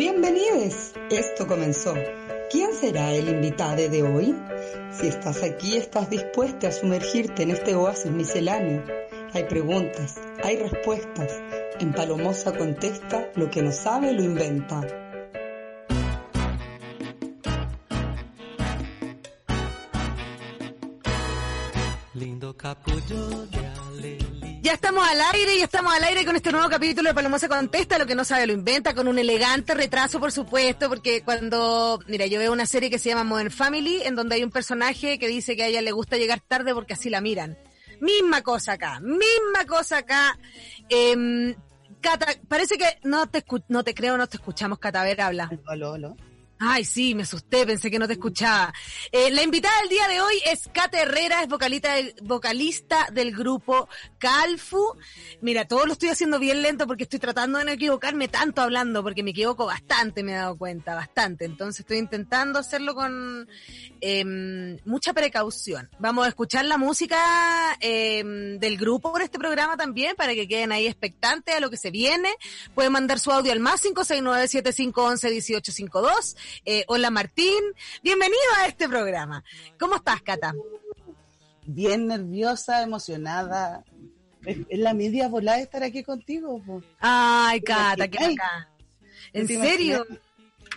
Bienvenidos. Esto comenzó. ¿Quién será el invitado de hoy? Si estás aquí, estás dispuesta a sumergirte en este oasis misceláneo. Hay preguntas, hay respuestas. En Palomosa contesta, lo que no sabe lo inventa. Ya estamos al aire, ya estamos al aire con este nuevo capítulo de Palomosa Contesta, lo que no sabe lo inventa, con un elegante retraso, por supuesto, porque cuando, mira, yo veo una serie que se llama Modern Family, en donde hay un personaje que dice que a ella le gusta llegar tarde porque así la miran. Misma cosa acá, misma cosa acá. Em, Cata, parece que no te, escu- no te creo, no te escuchamos, Cata, a ver, habla. Aló, aló. Ay, sí, me asusté, pensé que no te escuchaba. Eh, la invitada del día de hoy es Kate Herrera, es vocalista del, vocalista del grupo Calfu. Mira, todo lo estoy haciendo bien lento porque estoy tratando de no equivocarme tanto hablando, porque me equivoco bastante, me he dado cuenta, bastante. Entonces estoy intentando hacerlo con em, mucha precaución. Vamos a escuchar la música em, del grupo por este programa también, para que queden ahí expectantes a lo que se viene. Pueden mandar su audio al más 569-7511-1852. Eh, hola Martín, bienvenido a este programa. ¿Cómo estás, Cata? Bien nerviosa, emocionada. Es, es la media volada de estar aquí contigo. po. Ay, Cata, qué acá. ¿En ¿Te serio? imaginas?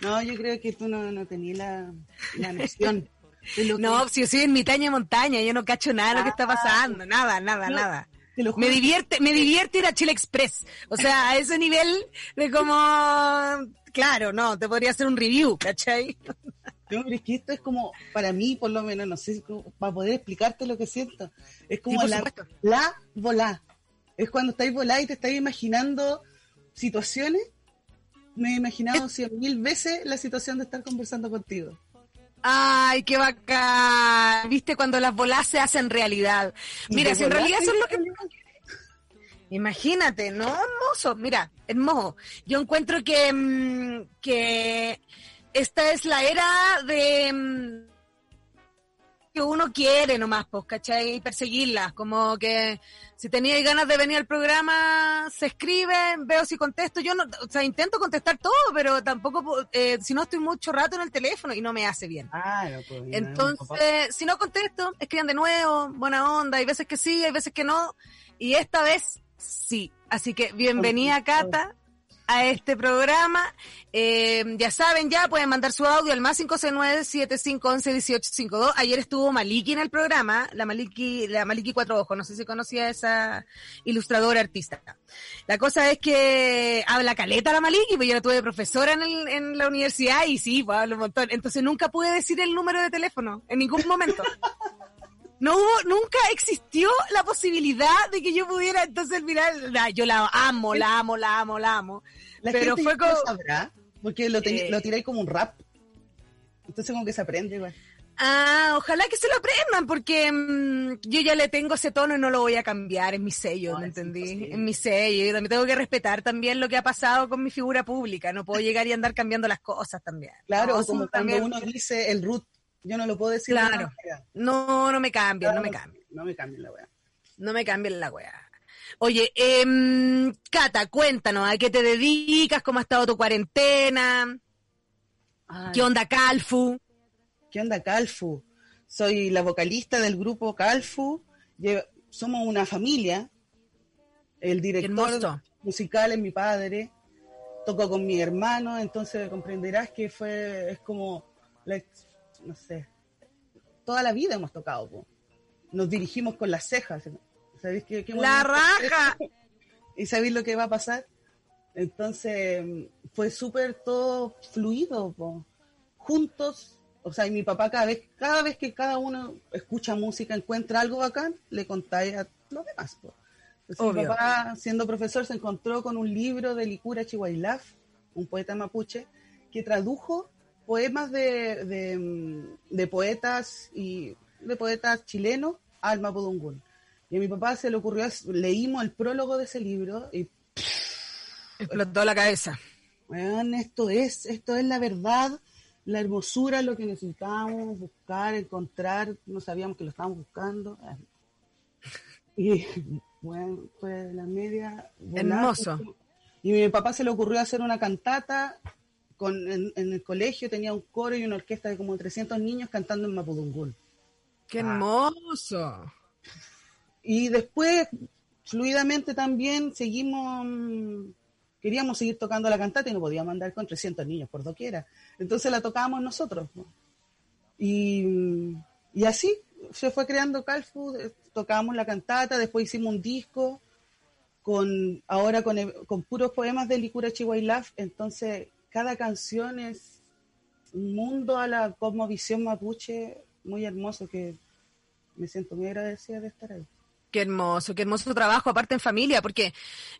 No, yo creo que tú no, no tenías la, la noción. de lo que- No, si yo soy en mitad montaña, yo no cacho nada de lo que está pasando, nada, nada, No, nada. Me divierte, me divierte ir a Chile Express. O sea, a ese nivel de como, claro, no, te podría hacer un review, ¿cachai? No, pero es que esto es como, para mí, por lo menos, no sé, para poder explicarte lo que siento. Es como la, supuesto. la volá. Es cuando estáis volá y te estáis imaginando situaciones. Me he imaginado cien mil veces la situación de estar conversando contigo. Ay, qué bacán. ¿Viste cuando las bolas se hacen realidad? Mira, si en realidad es lo que... Imagínate, ¿no? Hermoso. Mira, hermoso. Yo encuentro que, mm, que esta es la era de... mm, que uno quiere nomás, pues, ¿cachai? Perseguirlas, como que si teníais ganas de venir al programa, se escribe, veo si contesto, yo no, o sea, intento contestar todo, pero tampoco, po- eh, si no estoy mucho rato en el teléfono y no me hace bien. Ah, no, pues, Entonces, si no contesto, escriban de nuevo, buena onda, hay veces que sí, hay veces que no, y esta vez sí. Así que bienvenida Cata a este programa. Eh, ya saben, ya pueden mandar su audio al más 569-7511-1852. Ayer estuvo Maliki en el programa, la Maliki, la Maliki Cuatro Ojos, no sé si conocía a esa ilustradora artista. La cosa es que habla caleta la Maliki, pues yo la tuve de profesora en, el- en la universidad y sí, pues habla un montón. Entonces nunca pude decir el número de teléfono, en ningún momento. No hubo, nunca existió la posibilidad de que yo pudiera entonces mirar, nah, yo la amo, la amo, la amo, la amo. La pero gente fue como, sabrá, porque lo, teni- Eh. lo tiráis como un rap. Entonces como que se aprende igual. ah, ojalá que se lo aprendan, porque mm, yo ya le tengo ese tono y no lo voy a cambiar, es mi sello, ¿me entendí? imposible. Es mi sello, yo también tengo que respetar también lo que ha pasado con mi figura pública, no puedo llegar y andar cambiando las cosas también. Claro, No, como cuando también- uno dice el root, yo no lo puedo decir. de Claro. No, no me cambien, no me cambien. No me cambien la weá. No me cambien la weá. Oye, em, Cata, cuéntanos, ¿a qué te dedicas? ¿Cómo ha estado tu cuarentena? Ay, ¿Qué onda, Calfu? ¿Qué onda, Calfu? Soy la vocalista del grupo Calfu. Somos una familia. El director musical es mi padre. Toco con mi hermano, entonces comprenderás que fue, es como, la no sé, toda la vida hemos tocado. po. Nos dirigimos con las cejas. ¿Sabéis qué? qué ¡La raja! ¿Y sabéis lo que va a pasar? Entonces fue súper todo fluido, po. juntos. O sea, y mi papá cada vez, cada vez que cada uno escucha música, encuentra algo bacán, le contáis a los demás. po. Entonces mi papá, siendo profesor, se encontró con un libro de Licura Chihuahilaf, un poeta mapuche, que tradujo poemas de, de, mm, de poetas y de poetas chilenos al mapudungún. Y a mi papá se le ocurrió, leímos el prólogo de ese libro y Explotó la cabeza. Weón, esto es, esto es la verdad, la hermosura, lo que necesitábamos buscar, encontrar, no sabíamos que lo estábamos buscando. Y bueno, fue la media. volada. Hermoso. Y a mi papá se le ocurrió hacer una cantata con, en, en el colegio tenía un coro y una orquesta de como 300 niños cantando en Mapudungún. ¡Qué Ah. hermoso! Y después, fluidamente también, seguimos, mm, queríamos seguir tocando la cantata y no podíamos andar con 300 niños por doquiera. Entonces la tocábamos nosotros. ¿no? Y, y así se fue creando Calfu, eh, tocábamos la cantata, después hicimos un disco con ahora con, con puros poemas de Licura Chihuahilaf, entonces cada canción es un mundo a la cosmovisión mapuche muy hermoso que me siento muy agradecida de estar ahí. Qué hermoso, qué hermoso trabajo, aparte en familia, porque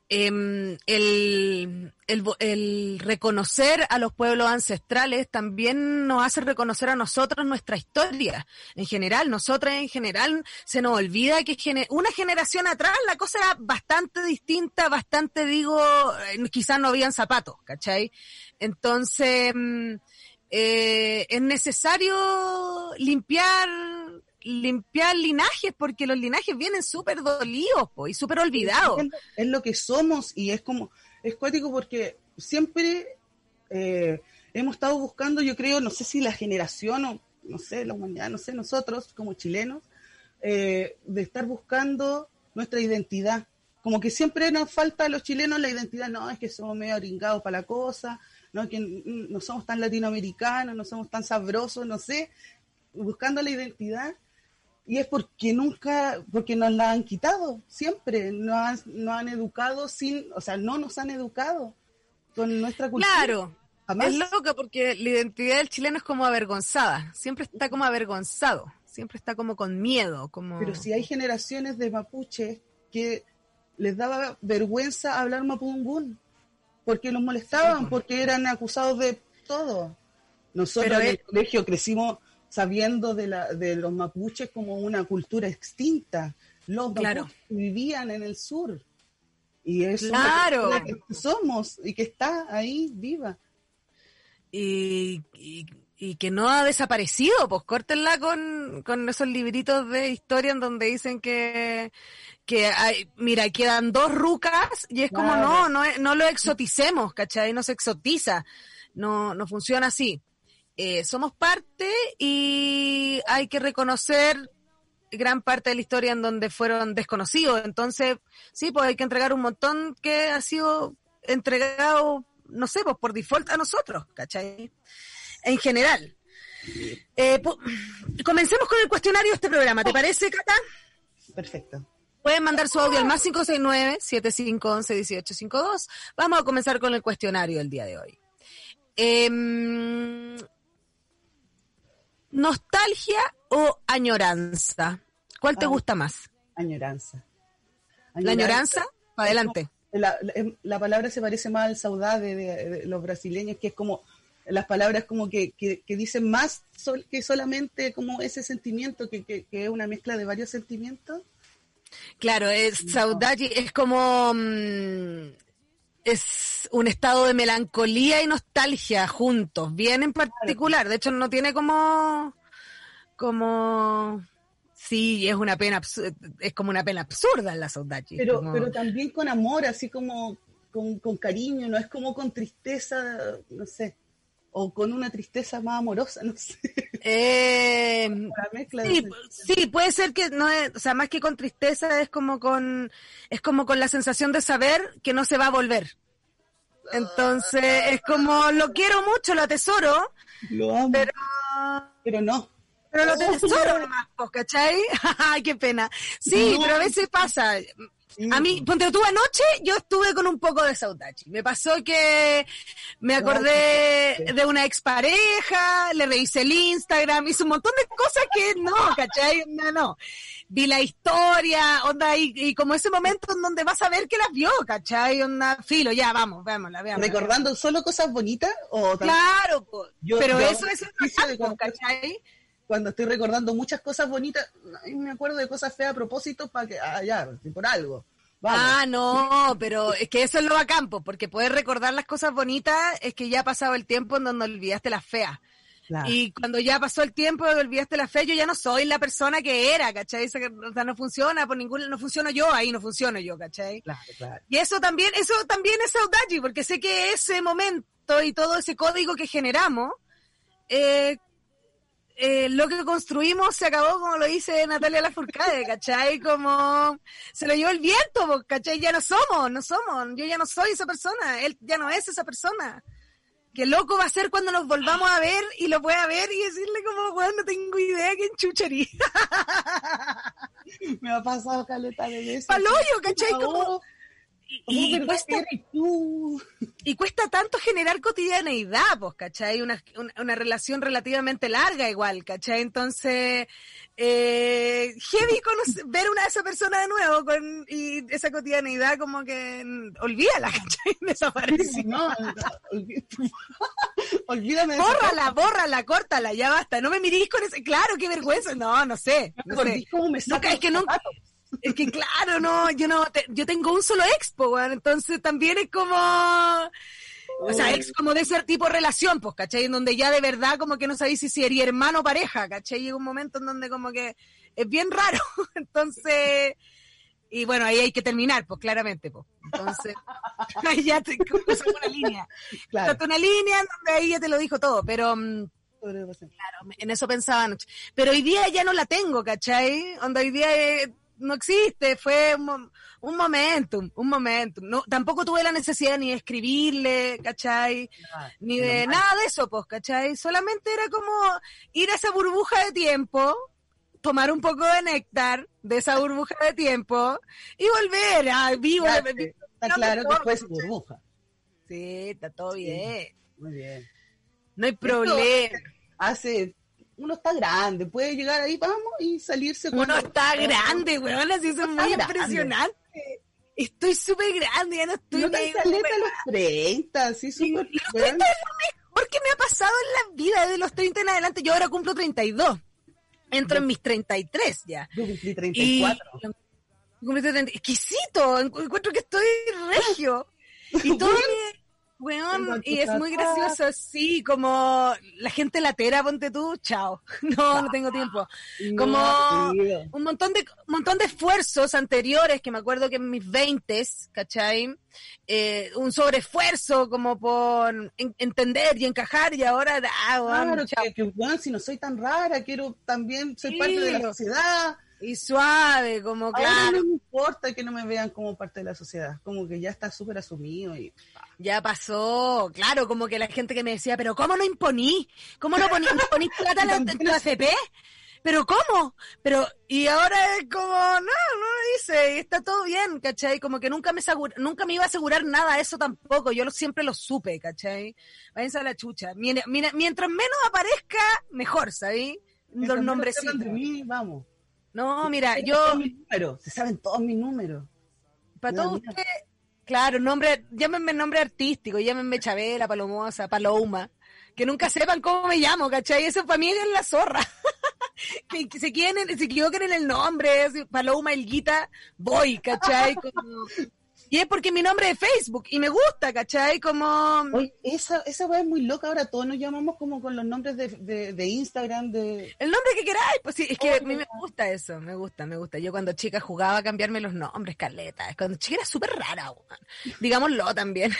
em, el, el, el reconocer a los pueblos ancestrales también nos hace reconocer a nosotros nuestra historia. En general, nosotras en general se nos olvida que gene- una generación atrás la cosa era bastante distinta, bastante, digo, eh, quizás no habían zapatos, ¿cachai? Entonces, mm, eh, es necesario limpiar limpiar linajes porque los linajes vienen súper dolidos po, y súper olvidados. Es, lo- que somos y es como, es cuático porque siempre eh, hemos estado buscando, yo creo, no sé si la generación o no sé, la humanidad, no sé, nosotros como chilenos, eh, de estar buscando nuestra identidad. Como que siempre nos falta a los chilenos la identidad, no, es que somos medio aringados para la cosa, no, que no somos tan latinoamericanos, no somos tan sabrosos, no sé, buscando la identidad y es porque nunca, porque nos la han quitado, siempre, nos han, nos han educado sin, o sea, no nos han educado con nuestra cultura. Claro, Jamás. es loco porque la identidad del chileno es como avergonzada, siempre está como avergonzado, siempre está como con miedo, como... Pero si hay generaciones de mapuches que les daba vergüenza hablar mapudungún, porque los molestaban, porque eran acusados de todo. Nosotros Pero en el es- colegio crecimos sabiendo de, la, de los mapuches como una cultura extinta. Los Claro. mapuches vivían en el sur. Y eso Claro. es lo que somos y que está ahí viva. y, y, y que no ha desaparecido, pues córtenla con, con esos libritos de historia en donde dicen que, que hay, mira, quedan dos rucas y es como, no, no, es- no lo exoticemos, ¿cachai? No se exotiza, no, no funciona así. Eh, somos parte y hay que reconocer gran parte de la historia en donde fueron desconocidos. Entonces, sí, pues hay que entregar un montón que ha sido entregado, no sé, pues por default a nosotros, ¿cachai? En general. Eh, comencemos con el cuestionario de este programa, ¿te parece, Cata? Perfecto. Pueden mandar su audio al más 569-7511-1852. Vamos a comenzar con el cuestionario del día de hoy. Em, ¿Nostalgia o añoranza? ¿Cuál te Ah. gusta más? Añoranza. ¿La añoranza? Para adelante. La, la- la palabra se parece más al saudade de, de los brasileños, que es como las palabras como que, que, que dicen más sol- que solamente como ese sentimiento, que, que, que es una mezcla de varios sentimientos. Claro, es saudade, es como mm, es un estado de melancolía y nostalgia juntos, bien en particular. De hecho, no tiene como como sí, es una pena es como una pena absurda en la saudade. Pero, como- pero también con amor, así como con, con cariño, no es como con tristeza, no sé, o con una tristeza más amorosa, no sé. Eh, sí, puede ser que no es, o sea, más que con tristeza es como con, es como con la sensación de saber que no se va a volver. Entonces, es como, lo quiero mucho, lo atesoro, Lo amo, pero, pero no. Pero lo atesoro nomás, pues, ¿cachai? Ay, qué pena. Sí, No. pero a veces pasa. A mí, ponte tú anoche, yo estuve con un poco de saudade. Me pasó que me acordé de una expareja, le revisé el Instagram, hice un montón de cosas que no, ¿cachai? No, no. Vi la historia, onda, y, y como ese momento en donde vas a ver que las vio, ¿cachai? Onda, filo, ya, vamos, veámosla, veámosla. ¿Recordando solo cosas bonitas o Claro. Yo- pero yo eso es comprar- ¿cachai? Cuando estoy recordando muchas cosas bonitas, ay, me acuerdo de cosas feas a propósito para que, ah, ya, por algo. Vamos. Ah, no, pero es que eso es lo bacán, po, porque poder recordar las cosas bonitas es que ya ha pasado el tiempo en donde olvidaste las feas. Claro. Y cuando ya pasó el tiempo olvidaste las feas, yo ya no soy la persona que era, ¿cachai? O sea, no funciona por ningún, no funciono yo, ahí no funciono yo, ¿cachai? claro, claro. Y eso también, eso también es saudade, porque sé que ese momento y todo ese código que generamos, eh, eh, lo que construimos se acabó, como lo dice Natalia Lafourcade, ¿cachai? Como se lo llevó el viento, po, ¿cachai? Ya no somos, no somos, yo ya no soy esa persona, él ya no es esa persona. Qué loco va a ser cuando nos volvamos a ver y lo pueda ver y decirle como, weón, no tengo idea quién chuchería. Me ha pasado caleta de veces. Paloyo, ¿cachai? Como, y, ¿cómo y verdad cuesta, y cuesta tanto generar cotidianeidad, pues, ¿cachai? Una, una, una relación relativamente larga igual, ¿cachai? Entonces, eh, heavy ver una de esas personas de nuevo con, y esa cotidianeidad como que olvídala, ¿cachai? Desaparece. No, olví- olvídame Bórrala, bórrala, córtala, ya basta. No me mirís con ese. Claro, qué vergüenza. No, no sé. ¿Me No sé. No, es que los nunca- zapatos? Es que claro, no, yo no, te- yo tengo un solo expo, weón, entonces también es como, o sea, ex como de ese tipo de relación, pues, ¿cachai? En donde ya de verdad como que no sabéis si sería hermano o pareja, ¿cachai? Llega un momento en donde como que es bien raro, entonces, y bueno, ahí hay que terminar, pues, claramente, pues. Entonces, ahí ya te cruzas una línea, Claro. Una línea en donde ahí ya te lo dijo todo, pero... mm, Claro, en eso pensaba anoche. Pero hoy día ya no la tengo, ¿cachai? Onda hoy día eh, no existe, fue un, un momentum, un momentum. No, tampoco tuve la necesidad ni de escribirle, ¿cachai? Ni de nada de eso, pues, ¿cachai? Solamente era como ir a esa burbuja de tiempo, tomar un poco de néctar de esa burbuja de tiempo y volver a vivo. Claro, Está No, claro que fue burbuja. Sí, está todo bien. Muy bien. No hay problema. Hace, uno está grande, puede llegar ahí, vamos, y salirse con Uno está grande, weón, así eso es muy grande. impresionante. Estoy súper grande, ya no estoy No te a los 30, sí, Y súper los weón. 30 es lo mejor que me ha pasado en la vida, de los 30 en adelante. Yo ahora cumplo 32. Entro en mis 33 ya. Yo cumplí Y 34. cumplí 30. Exquisito, encu- encuentro que estoy regio. Y todo Weón, y es muy gracioso, sí, como la gente latera, ponte tú, chao. No, no tengo tiempo. como- un montón de un montón de esfuerzos anteriores que me acuerdo que en mis veintes, ¿cachai? Eh, un sobreesfuerzo como por en- entender y encajar y ahora ah, weón, Claro, chao. que, que, weón, si no soy tan rara, quiero también ser Sí. parte de la sociedad. Y suave, como Ahora claro, no me importa que no me vean como parte de la sociedad, como que ya está súper asumido y ya pasó, claro, como que la gente que me decía, pero ¿cómo no imponí? ¿Cómo no poní, no ponís plata en tu AFP? ¿Pero cómo? Pero, y ahora es como, no, no lo hice, y está todo bien, ¿cachai? Como que nunca me asegura- nunca me iba a asegurar nada de eso tampoco, yo lo, siempre lo supe, ¿cachai? Váyanse a la chucha. Mira, mientras menos aparezca, mejor, ¿sabí? Los Mientras nombrecitos. mí, vamos. No, mira, yo, se saben todos mis números. para todos ustedes, claro, nombre, llámenme nombre artístico, llámenme Chabela, Palomosa, Paloma, que nunca sepan cómo me llamo, ¿cachai? Eso para mí es la zorra. que, que se, quieren, se equivoquen en el nombre, así, Paloma, Elguita, voy, ¿cachai? Como- Y es porque mi nombre es Facebook y me gusta, ¿cachai? Como... Oye, esa, esa weá es muy loca, ahora todos nos llamamos como con los nombres de, de, de Instagram, de... El nombre que queráis, pues sí, es que Oh, a mí me gusta eso, me gusta, me gusta. Yo cuando chica jugaba a cambiarme los nombres, Carleta. Cuando chica era súper rara, weón. digámoslo también.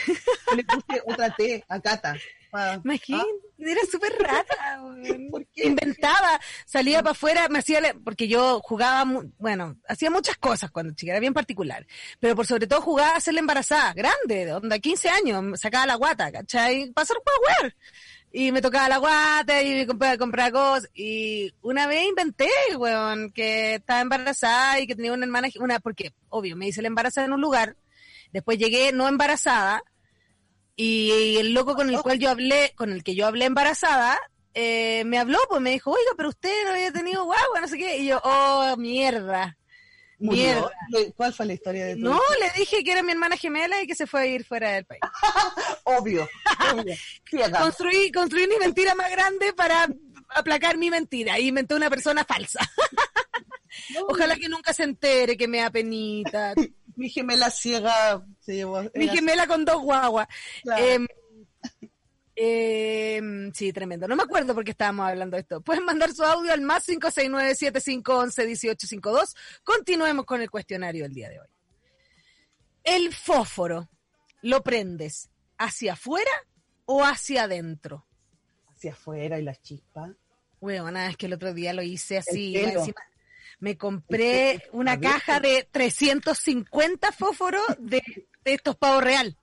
Le puse otra T a Cata. Pa- Imagínate, era súper. ¿Por qué? Inventaba, salía para afuera, me hacía, la- porque yo jugaba, mu- bueno, hacía muchas cosas cuando chica, era bien particular, pero por sobre todo jugaba a hacerla embarazada, grande, de onda, 15 años, me sacaba la guata, ¿cachai? Para hacer jugar. Y me tocaba la guata y me compraba, compraba cosas. Y una vez inventé, weón, que estaba embarazada y que tenía una hermana, una, porque, obvio, me hice la embarazada en un lugar. Después llegué no embarazada. Y el loco con el cual yo hablé, con el que yo hablé embarazada, eh, me habló, pues me dijo, oiga, pero usted no había tenido guagua, no sé qué. Y yo, oh, mierda. Mierda. ¿Cuál fue la historia de tu No, le dije que era mi hermana gemela y que se fue a ir fuera del país. Obvio. obvio. Construí, construí mi mentira más grande para aplacar mi mentira. Y inventé una persona falsa. Ojalá que nunca se entere que me da penita. Mi gemela ciega se llevó. Mi gemela con dos guaguas. Claro. Em, em, sí, tremendo. No me acuerdo por qué estábamos hablando de esto. Pueden mandar su audio al más 569-7511-1852. Continuemos con el cuestionario del día de hoy. El fósforo, ¿lo prendes hacia afuera o hacia adentro? Hacia afuera y las chispas. Bueno, es que el otro día lo hice así. Encima me compré El pelo. una caja de 350 fósforos de, de estos pavos real.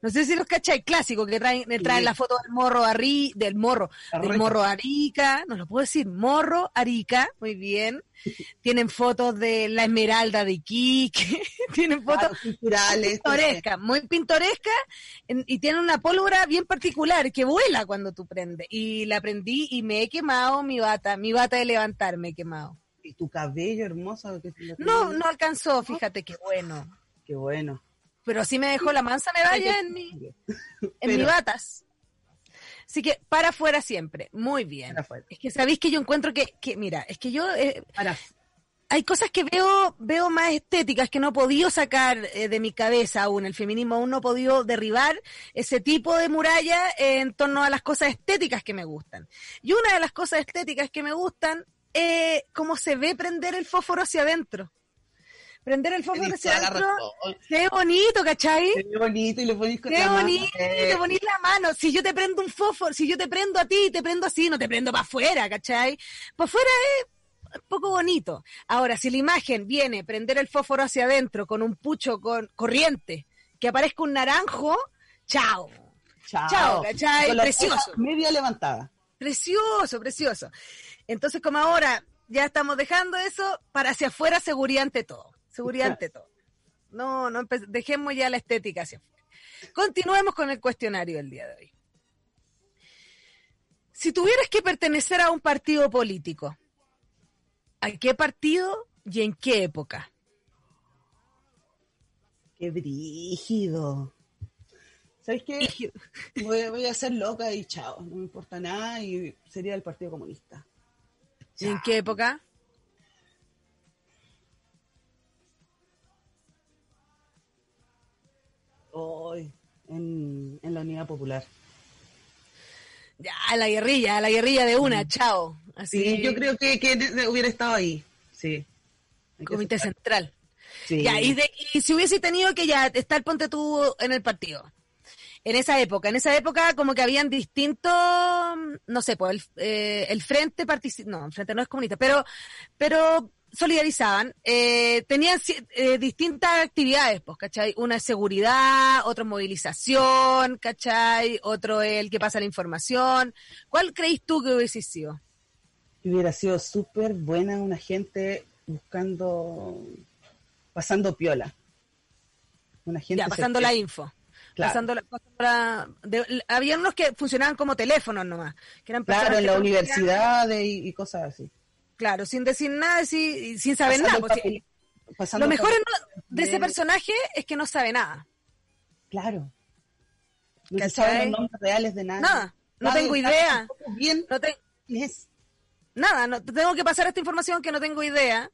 No sé si los cachai, clásico, que traen, me traen la foto del morro Ari, del morro, del morro Arica, no lo puedo decir, morro Arica, muy bien. Tienen fotos de la esmeralda de Iquique, tienen fotos Claro, culturales. pintoresca, muy pintoresca, y tiene una pólvora bien particular que vuela cuando tú prendes. Y la prendí y me he quemado mi bata, mi bata de levantar me he quemado. Y tu cabello hermoso. que No, no alcanzó, fíjate qué bueno. Qué bueno. Pero sí me dejó la mansa medalla en, mi, en Pero- mi batas. Así que para afuera siempre, muy bien. Es que sabéis que yo encuentro que, que mira, es que yo eh, Para hay cosas que veo, veo más estéticas que no he podido sacar eh, de mi cabeza aún. El feminismo aún no ha podido derribar ese tipo de muralla en torno a las cosas estéticas que me gustan. Y una de las cosas estéticas que me gustan es cómo se ve prender el fósforo hacia adentro. Prender el fósforo hacia adentro, qué bonito, ¿cachai? Qué bonito y le ponís con la mano. bonito, Eh, te ponís la mano. Si yo te prendo un fósforo, si yo te prendo a ti, te prendo así, no te prendo para afuera, ¿cachai? Para afuera es poco bonito. Ahora, si la imagen viene prender el fósforo hacia adentro con un pucho con corriente, que aparezca un naranjo, chao. Chao. Chao, ¿cachai? Con la Precioso. Media levantada. Precioso, precioso. Entonces, como ahora ya estamos dejando eso, para hacia afuera, seguridad ante todo. Seguridad ante todo. No, no dejemos ya la estética hacia afuera. Continuemos con el cuestionario del día de hoy. Si tuvieras que pertenecer a un partido político, ¿a qué partido y en qué época? Qué brígido. ¿Sabes qué? Voy, voy a ser loca y chao. No me importa nada y sería el Partido Comunista. ¿Y en qué época? Hoy, en, en la Unidad Popular. Ya, a la guerrilla, a la guerrilla de una, chao. Así, Sí, yo creo que, hubiera estado ahí. Sí. Comité. Central. Sí. Ya, y, de- y si hubiese tenido que ya estar, ponte tú en el partido. En esa época, en esa época como que habían distintos, no sé, pues el, eh, el frente no, el frente no es comunista, pero, pero solidarizaban, eh, tenían eh, distintas actividades, pues, ¿cachai? Una es seguridad, otro es movilización, ¿cachai? Otro es el que pasa la información. ¿Cuál creéis tú que hubiese sido? hubiera sido súper buena una gente buscando, pasando piola. Una gente Ya, pasando la info. Claro. Pasando la, pasando la- de- había unos que funcionaban como teléfonos nomás, que eran Claro, en que la confiaban- universidad y, y cosas así. Claro, sin decir nada, sí- sin saber Pasando nada. pues, papel- pasando Lo mejor no- de ese personaje es que no sabe nada. Claro. No se saben los nombres reales de nada. Nada, no tengo idea. Bien, No te- nada, no, tengo que pasar esta información que no tengo idea.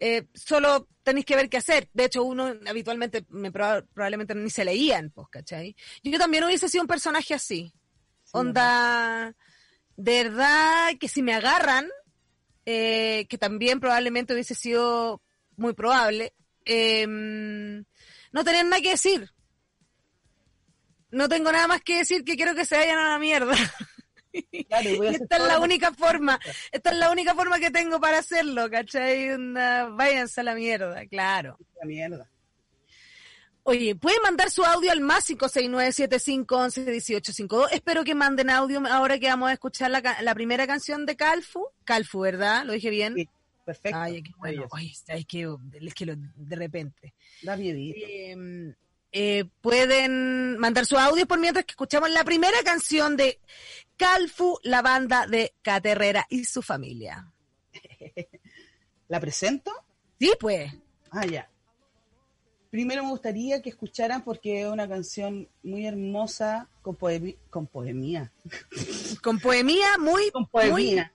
Eh, solo tenéis que ver qué hacer. De hecho, uno habitualmente me proba- probablemente ni se leían, pues, ¿cachai? Yo también hubiese sido un personaje así. Onda, de verdad que si me agarran, eh, que también probablemente hubiese sido muy probable, eh, no tener nada que decir. No tengo nada más que decir que quiero que se vayan a la mierda. Claro, y esta es la que- única forma, esta es la única forma que tengo para hacerlo, ¿cachai? Onda, váyanse a la mierda, claro. La mierda. Oye, pueden mandar su audio al más 569-7511-1852. Espero que manden audio ahora que vamos a escuchar la, la primera canción de Calfu. Calfu, ¿verdad? ¿Lo dije bien? Sí, perfecto. Ay, qué bueno. Oye, es que, es que lo- de repente. Da miedito. Eh, eh, pueden mandar su audio por mientras que escuchamos la primera canción de Calfu, la banda de Caterrera y su familia. ¿La presento? Sí, pues. Ah, ya. Primero me gustaría que escucharan porque es una canción muy hermosa con, poemi- con poemía. Con poemía muy, Con poemía.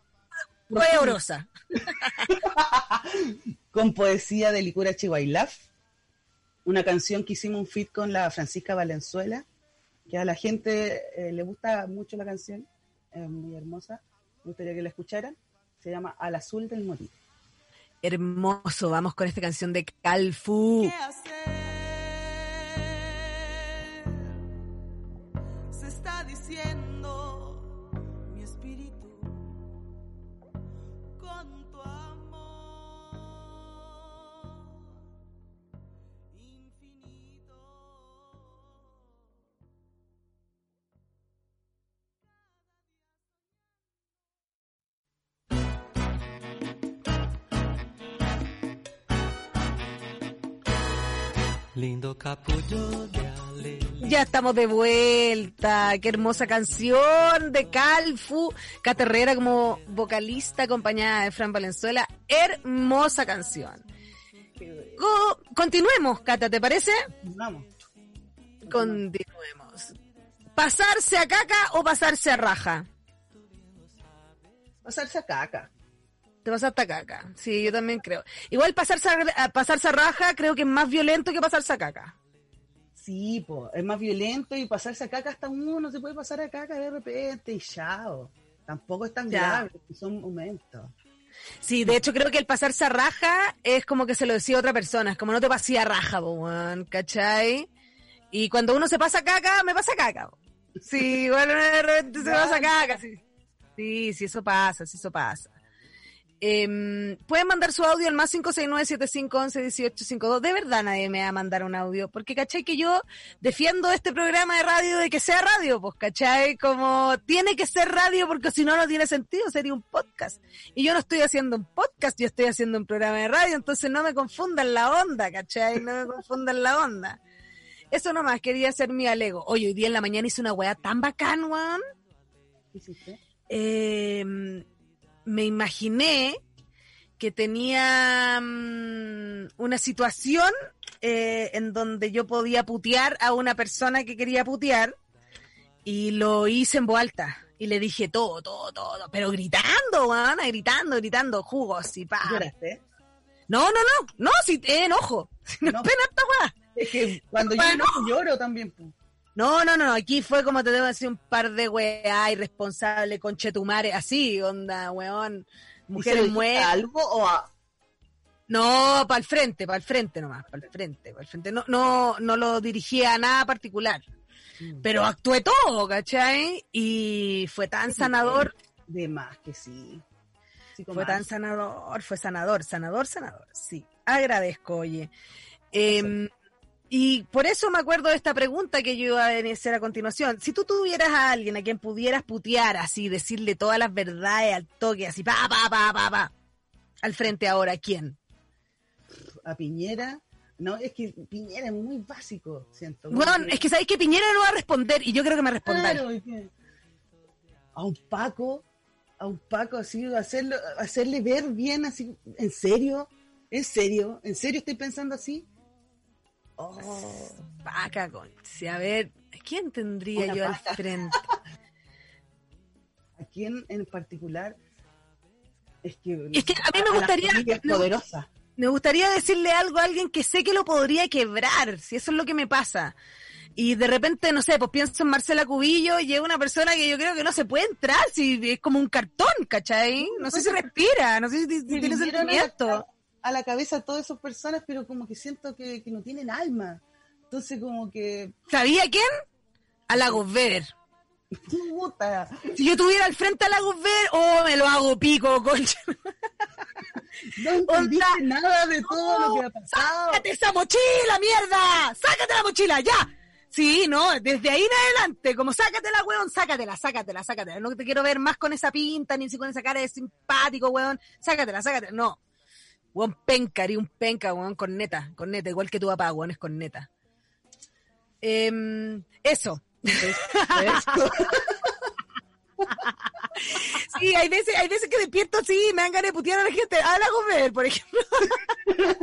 muy poderosa. Con poesía de Licura Chihuailaf. Una canción que hicimos un feat con la Francisca Valenzuela, que a la gente eh, le gusta mucho la canción, es muy hermosa. Me gustaría que la escucharan. Se llama Al Azul del Morir. Hermoso, vamos con esta canción de Calfu. ¿Qué hacer? Lindo capullo de alegría. Ya estamos de vuelta. Qué hermosa canción de Calfu. Caterrera como vocalista acompañada de Fran Valenzuela. Hermosa canción. Co- continuemos, Cata, ¿te parece? Vamos. Continuemos. ¿Pasarse a caca o pasarse a raja? Pasarse a caca. Te pasaste a caca. Sí, yo también creo. Igual pasarse a, pasarse a raja creo que es más violento que pasarse a caca. Sí, po, es más violento y pasarse a caca hasta uno se puede pasar a caca de repente y chao. Tampoco es tan Ya. grave, son momentos. Sí, de hecho creo que el pasarse a raja es como que se lo decía a otra persona, es como no te pasé a raja, po, ¿cachai? Y cuando uno se pasa a caca, me pasa a caca. po. Sí, bueno, de repente se pasa a caca, sí. Sí, sí, eso pasa, sí, eso pasa. Em, pueden mandar su audio al más 569-7511-1852. De verdad nadie me va a mandar un audio, porque cachai que yo defiendo este programa de radio de que sea radio, pues cachai, como tiene que ser radio porque si no no tiene sentido, sería un podcast. Y yo no estoy haciendo un podcast, yo estoy haciendo un programa de radio, entonces no me confundan la onda, cachai, no me confundan la onda. Eso nomás, quería hacer mi alego. Oye, hoy día en la mañana hice una weá tan bacán, weón ¿Qué hiciste? eh, me imaginé que tenía mm, una situación eh, en donde yo podía putear a una persona que quería putear y lo hice en voz alta y le dije todo, todo, todo, pero gritando, weón, gritando, gritando, jugos y pa. ¿Lloraste? No, no, no, no, si te enojo, si no, No. pena esta. Es que cuando yo enojo, lloro también. No, no, no, aquí fue como te debo decir un par de weá irresponsable, conchetumare, así, onda, weón. ¿Y se lo Mujeres muertas. algo o a- No, para el frente, para el frente nomás, para el frente, para el frente. No, no, no lo dirigía a nada particular, pero actué todo, ¿cachai? Y fue tan sanador, De más que sí. Sí, fue tan sanador, fue sanador, sanador, sanador, sí. Agradezco, oye. Em, y por eso me acuerdo de esta pregunta que yo iba a hacer a continuación. Si tú tuvieras a alguien a quien pudieras putear así, decirle todas las verdades al toque, así, pa, pa, pa, pa, pa, al frente ahora, ¿quién? a Piñera. No, es que Piñera es muy básico, siento. Bueno, es que sabéis que Piñera no va a responder y yo creo que me responderá. Claro, a un Paco, a un Paco así, hacerlo, hacerle ver bien así, ¿en serio? ¿En serio? ¿En serio estoy pensando así? Oh, Vaca, conche. A ver, ¿quién tendría Una yo al frente? ¿A quién en particular? Es que, Es que a mí me gustaría- familias me- gustaría decirle algo a alguien que sé que lo podría quebrar, si eso es lo que me pasa. Y de repente, no sé, pues pienso en Marcela Cubillo y es una persona que yo creo que no se puede entrar, si es como un cartón, ¿cachai? No sé si respira, no sé si, si tiene vinieron a la, sentimiento. a cabeza todas esas personas, pero como que siento que, que no tienen alma. Entonces como que, ¿Sabía quién? A Lagos Ver. puta, Si yo tuviera al frente a Lagos Ver, oh, me lo hago pico, concha. no entendiste Onda. nada de todo lo que ha pasado. ¡Sácate esa mochila, mierda! ¡Sácate la mochila, ya! Sí, no, desde ahí en adelante, como sácatela, weón, sácatela, sácatela, sácatela. No te quiero ver más con esa pinta, ni si con esa cara de simpático, weón. Sácatela, sácatela. No. Weón penca, haría un penca, weón, con neta, con neta, igual que tu papá, weón, es con neta. Em, eso. Sí, hay veces, hay veces que despierto así y me dan ganas de putear a la gente. A la comer, por ejemplo.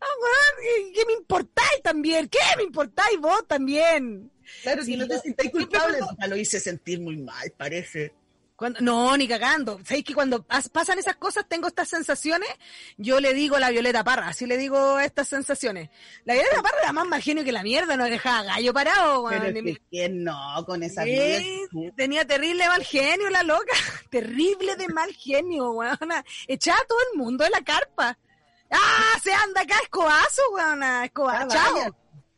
Ah, weón, ¿qué me importáis también? ¿Qué me importáis vos también? Claro Sí, que no te sintáis culpable. Lo hice sentir muy mal, parece. Cuando, no, ni cagando. ¿Sabéis que cuando pas- pasan esas cosas tengo estas sensaciones? Yo le digo a la Violeta Parra, así le digo estas sensaciones. La Violeta Parra era más mal genio que la mierda, no dejaba gallo parado. Pero es que ¿quién no con esa Sí, tenía terrible mal genio la loca, terrible de mal genio, weona. Echaba a todo el mundo de la carpa. ¡Ah! Se anda acá, escobazo, weona, escobazo. Ah, Chao. vaya.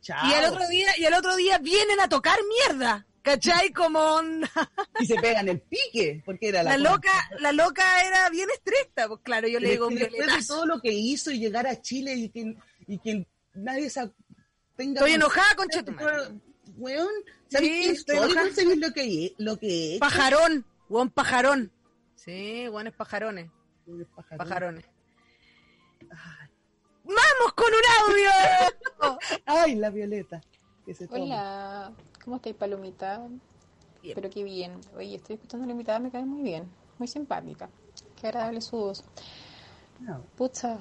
Chao. Y el otro día, y el otro día vienen a tocar mierda. ¿Cachai? Como onda. Y se pegan el pique, porque era la, La loca, la loca era bien estricta, pues claro, yo le digo es después de todo lo que hizo y llegar a Chile y que, y que nadie se tenga... Estoy enojada con Chetumal. Weón, ¿sabes Sí, quién estoy enojada. ¿No sabes lo que, lo que he hecho? Pajarón, buen pajarón. Sí, buenos pajarones, Pajarón. pajarones. Ay, ¡Vamos con un audio! Ay, la violeta. Que se toma. ¿Cómo estáis, Palomita? Bien. Pero qué bien. Oye, estoy escuchando a la invitada, me cae muy bien. Muy simpática. Qué agradable su voz. No. Pucha,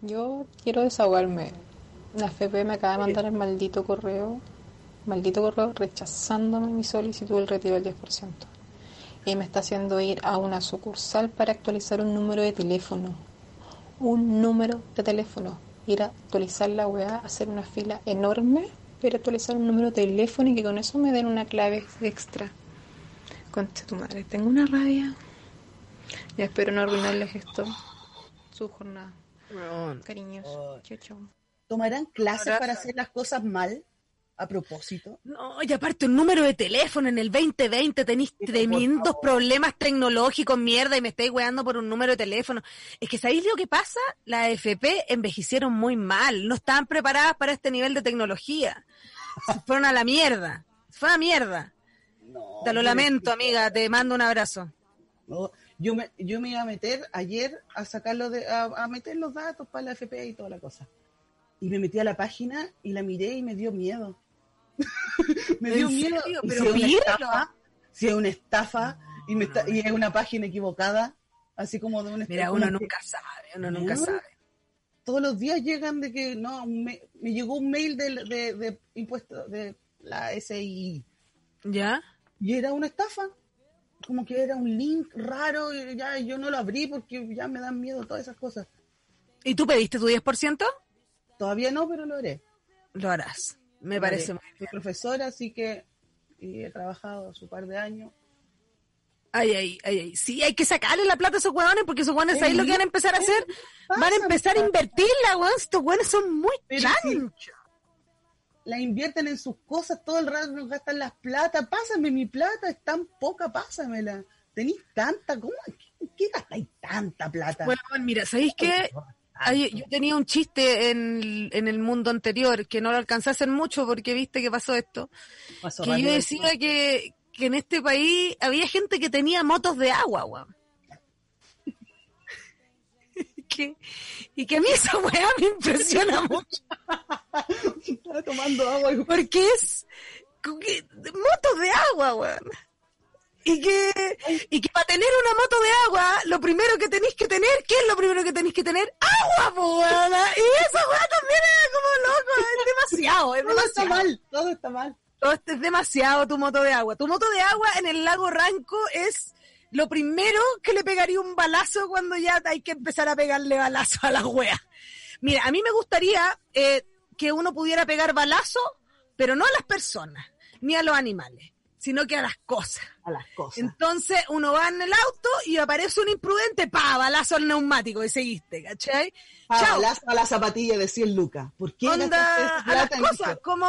yo quiero desahogarme. La FP me acaba de mandar el maldito correo, maldito correo rechazándome mi solicitud del retiro del 10%. Y me está haciendo ir a una sucursal para actualizar un número de teléfono. Un número de teléfono. Ir a actualizar la weá, hacer una fila enorme para actualizar un número de teléfono y que con eso me den una clave extra. Concha tu madre, tengo una rabia. Ya espero no arruinarles esto. Su jornada. Cariños. Chau, chau. ¿Tomarán clases para hacer las cosas mal? A propósito. No, y aparte un número de teléfono en el 2020 tenéis tremendos problemas tecnológicos, mierda, y me estáis weando por un número de teléfono. Es que ¿sabéis lo que pasa? Las FP envejecieron muy mal, no estaban preparadas para este nivel de tecnología. Se fueron a la mierda, se fue a la mierda. No, Te lo lamento, amiga, te mando un abrazo. No, yo me, yo me iba a meter ayer a sacarlo de, a, a meter los datos para la FP y toda la cosa. Y me metí a la página y la miré y me dio miedo. me dio ¿En miedo. serio? Pero si es estafa, si es una estafa y, me está, y es una página equivocada, así como de una Mira, uno nunca sabe, uno nunca ¿No? sabe. Todos los días llegan de que no, me, me llegó un mail de, de, de impuestos de la SI ¿Ya? y era una estafa. Como que era un link raro y ya yo no lo abrí porque ya me dan miedo todas esas cosas. ¿Y tú pediste tu 10%? Todavía no, pero lo haré. Lo harás. Me parece muy Soy profesora, así que y he trabajado su par de años. Ay, ay, ay, ay. Sí, hay que sacarle la plata a esos hueones porque esos hueones, ¿sabéis lo que van a empezar a hacer? Van a empezar a invertirla, weón. Estos hueones son muy chanchos. La invierten en sus cosas, todo el rato nos gastan las plata. Pásame mi plata, es tan poca, pásamela. Tenéis tanta, ¿cómo? ¿Qué, qué gastáis tanta plata? Bueno, mira, ¿sabéis qué? Ay, yo tenía un chiste en, en el mundo anterior que no lo alcancé a hacer mucho porque viste que pasó esto. Pasó Que yo decía que, que en este país había gente que tenía motos de agua, weón. Que- y que a mí esa weá me impresiona mucho. Estaba tomando agua Porque es motos de agua, weón. Y que, y que para tener una moto de agua, lo primero que tenéis que tener, ¿qué es lo primero que tenéis que tener? Agua, weón. Y esa weá también es como loco, es demasiado, es todo está mal, todo está mal. Todo es demasiado tu moto de agua. Tu moto de agua en el lago Ranco es lo primero que le pegaría un balazo cuando ya hay que empezar a pegarle balazo a la wea. Mira, a mí me gustaría eh, que uno pudiera pegar balazo, pero no a las personas, ni a los animales, sino que a las cosas. A las cosas. Entonces uno va en el auto y aparece un imprudente, pa, balazo al neumático y seguiste, ¿cachai? a, Chao. la, a la zapatilla de 100 lucas. ¿Por qué onda a las cosas, como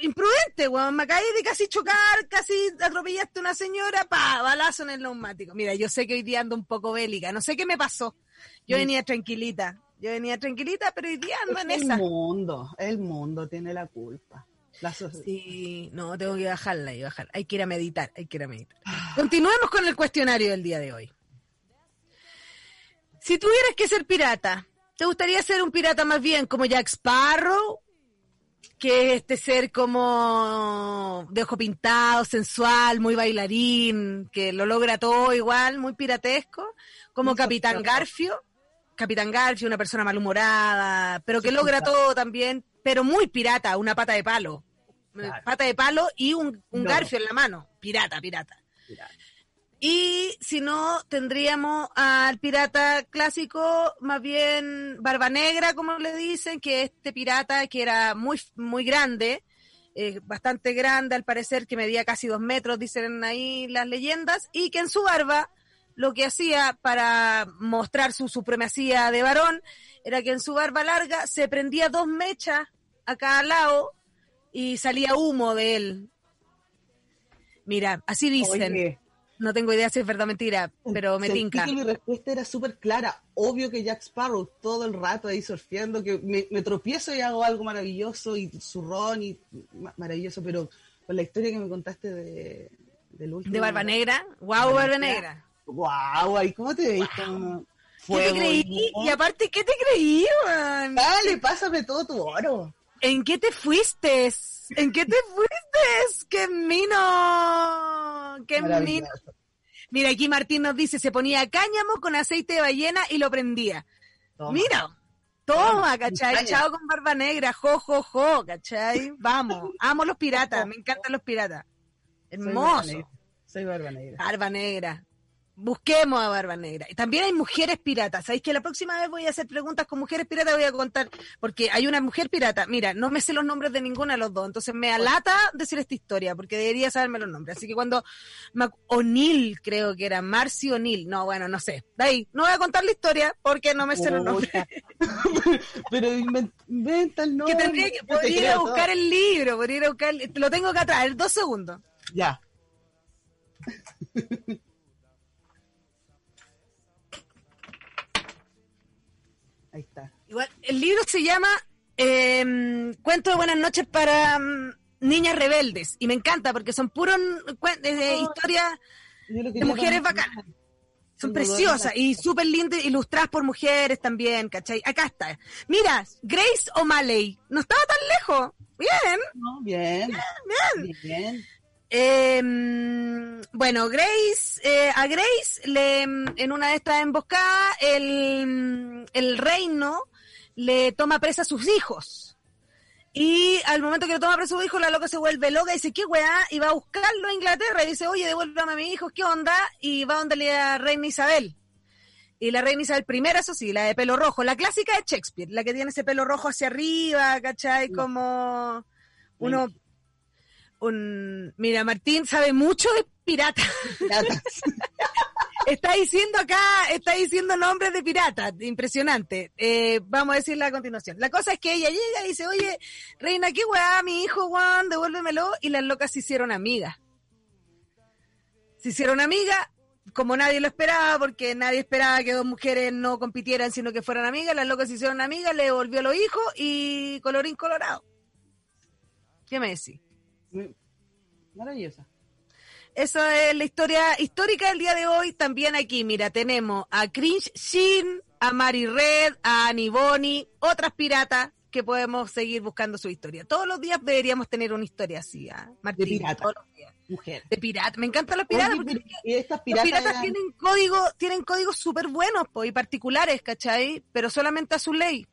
imprudente, weón. Me caí de casi chocar, casi atropellaste a una señora, pa, balazo en el neumático. Mira, yo sé que hoy día ando un poco bélica, no sé qué me pasó. Yo Mm. venía tranquilita, yo venía tranquilita, pero hoy día ando en el esa. mundo, el mundo tiene la culpa. Sí, no, tengo que bajarla y bajarla. Hay que ir a meditar, hay que ir a meditar. Continuemos con el cuestionario del día de hoy. Si tuvieras que ser pirata, ¿te gustaría ser un pirata más bien como Jack Sparrow? Que este ser como de ojo pintado, sensual, muy bailarín, que lo logra todo igual, muy piratesco, como Muy Capitán. Garfio. Capitán Garfio, una persona malhumorada, pero que logra todo también, pero muy pirata, una pata de palo. Claro. Pata de palo y un, un No. garfio en la mano. Pirata, pirata. Y si no, tendríamos al pirata clásico, más bien Barba Negra, como le dicen, que este pirata que era muy, muy grande, eh, bastante grande al parecer, que medía casi dos metros, dicen ahí las leyendas, y que en su barba lo que hacía para mostrar su supremacía de varón era que en su barba larga se prendía dos mechas a cada lado y salía humo de él. Mira, así dicen. Oye, No tengo idea si es verdad o mentira, pero me sentí tinca. que mi respuesta era súper clara. Obvio que Jack Sparrow todo el rato ahí surfeando, que me, me tropiezo y hago algo maravilloso y zurrón y ma- maravilloso, pero con la historia que me contaste de, del último. De Barba Negra. Wow, Barba Negra. Negra. Wow, ¿y cómo te veis con ¿Qué te creí? Y aparte, ¿qué te creí, man? Dale, pásame todo tu oro. ¿En qué te fuiste? ¿En qué te fuiste? ¡Qué mino! ¡Qué mino! Mira, aquí Martín nos dice, se ponía cáñamo con aceite de ballena y lo prendía. Toma. Mira, toma, ¿cachai? Chao con barba negra, jo, jo, jo, ¿cachai? Vamos, amo los piratas, me encantan los piratas. Hermoso. Soy Barba Negra. Barba negra. Busquemos a Barba Negra. Y también hay mujeres piratas. ¿Sabéis que la próxima vez voy a hacer preguntas con mujeres piratas? Voy a contar, porque hay una mujer pirata. Mira, no me sé los nombres de ninguna de los dos, entonces me alata decir esta historia, porque debería saberme los nombres. Así que cuando O'Neill, creo que era Marcy O'Neill. No, bueno, no sé. De ahí, no voy a contar la historia porque no me sé los nombres. Pero inven- inventa el Que nombre. tendría que yo te podría ir a buscar el libro, podría ir a buscar, el- lo tengo que atrás, dos segundos. Ya. Ahí está. Igual, el libro se llama eh, Cuento de Buenas noches para mm, Niñas Rebeldes. Y me encanta porque son puros cuen- eh, de Oh, historias, de mujeres bacanas. son preciosas y súper lindas, ilustradas por mujeres también, ¿cachai? Acá está. Mira, Grace O'Malley. No estaba tan lejos. Bien, No, bien. bien. Bien. Eh, mm, bueno, Grace, eh, a Grace, le, en una de estas emboscadas, el, el reino le toma presa a sus hijos. Y al momento que le toma presa a sus hijos, la loca se vuelve loca y dice, ¿qué weá? Y va a buscarlo a Inglaterra y dice, oye, devuélvame a mis hijos, ¿qué onda? Y va donde la reina Isabel. Y la reina Isabel primera, eso sí, la de pelo rojo, la clásica de Shakespeare, la que tiene ese pelo rojo hacia arriba, ¿cachai? Como uno un mira Martín sabe mucho de piratas Piratas. está diciendo acá está diciendo nombres de piratas impresionante Eh, vamos a decirla a continuación la cosa es que ella llega y dice oye reina qué weá mi hijo Juan devuélvemelo y las locas se hicieron amigas se hicieron amigas como nadie lo esperaba, porque nadie esperaba que dos mujeres no compitieran, sino que fueran amigas, las locas se hicieron amigas, le devolvió los hijos y colorín colorado. ¿Qué me decís? Maravillosa. Esa es la historia histórica del día de hoy. También aquí, mira, tenemos a Cringe Shin, a Mari Red, a Annie Bonnie, otras piratas que podemos seguir buscando su historia. Todos los días deberíamos tener una historia así, ¿ah? Martín, De pirata. todos los días. Mujer. De pirata. Me encantan los piratas porque y estas los piratas, piratas eran- tienen código, tienen códigos súper buenos po, y particulares, ¿cachai? Pero solamente a su ley.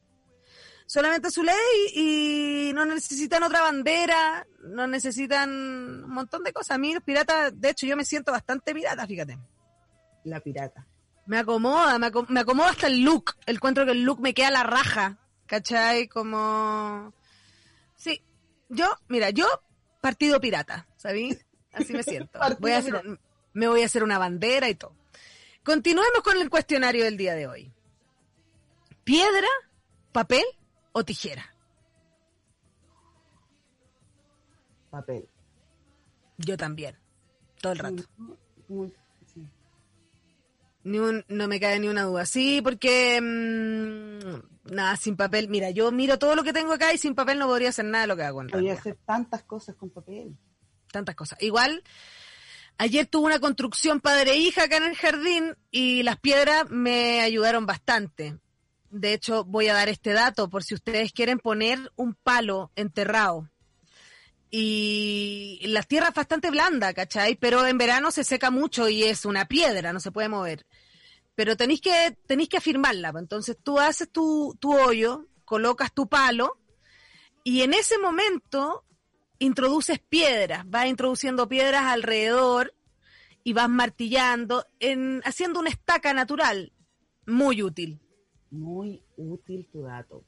Solamente su ley y no necesitan otra bandera, no necesitan un montón de cosas. A mí los piratas, de hecho, yo me siento bastante pirata, fíjate. la pirata. Me acomoda, me, acom- me acomoda hasta el look. El encuentro que el look me queda a la raja, ¿cachai? Como... Sí, yo, mira, yo partido pirata, ¿sabí? Así me siento. Voy a hacer, me voy a hacer una bandera y todo. Continuemos con el cuestionario del día de hoy. ¿Piedra, papel o tijera? Papel. Yo también, todo el rato. Muy- sí. Ni un, no me cae ni una duda. Sí, porque mm, nada, sin papel. Mira, yo miro todo lo que tengo acá y sin papel no podría hacer nada de lo que hago en realidad. hacer tantas cosas con papel. Tantas cosas. Igual, ayer tuve una construcción padre-hija acá en el jardín y las piedras me ayudaron bastante. De hecho, voy a dar este dato por si ustedes quieren poner un palo enterrado. Y la tierra es bastante blanda, ¿cachai? Pero en verano se seca mucho y es una piedra, no se puede mover. Pero tenéis que, tenéis que afirmarla. pues. Entonces tú haces tu, tu hoyo, colocas tu palo y en ese momento introduces piedras, vas introduciendo piedras alrededor y vas martillando, en, haciendo una estaca natural. Muy útil, Muy útil tu dato.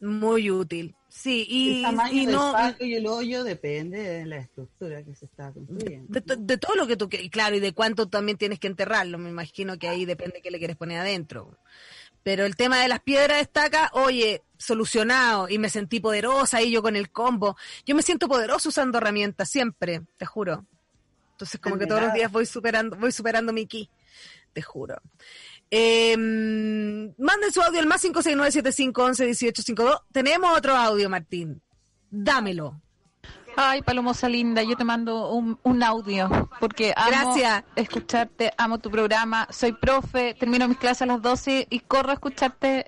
muy útil. Sí, y, el tamaño y del no... palo y el hoyo depende de la estructura que se está construyendo. De, de todo lo que tú claro, y de cuánto también tienes que enterrarlo, me imagino que ahí depende qué le quieres poner adentro. Pero el tema de las piedras de estaca, oye, solucionado, y me sentí poderosa ahí yo con el combo. Yo me siento poderoso usando herramientas, siempre, te juro. Entonces como que todos los días voy superando, voy superando mi ki, te juro. Eh, manden su audio al más 569-7511-1852. Tenemos otro audio, Martín. Dámelo. Ay, Palomosa linda, yo te mando un, un audio porque amo Gracias. escucharte, amo tu programa, soy profe, termino mis clases a las 12 y corro a escucharte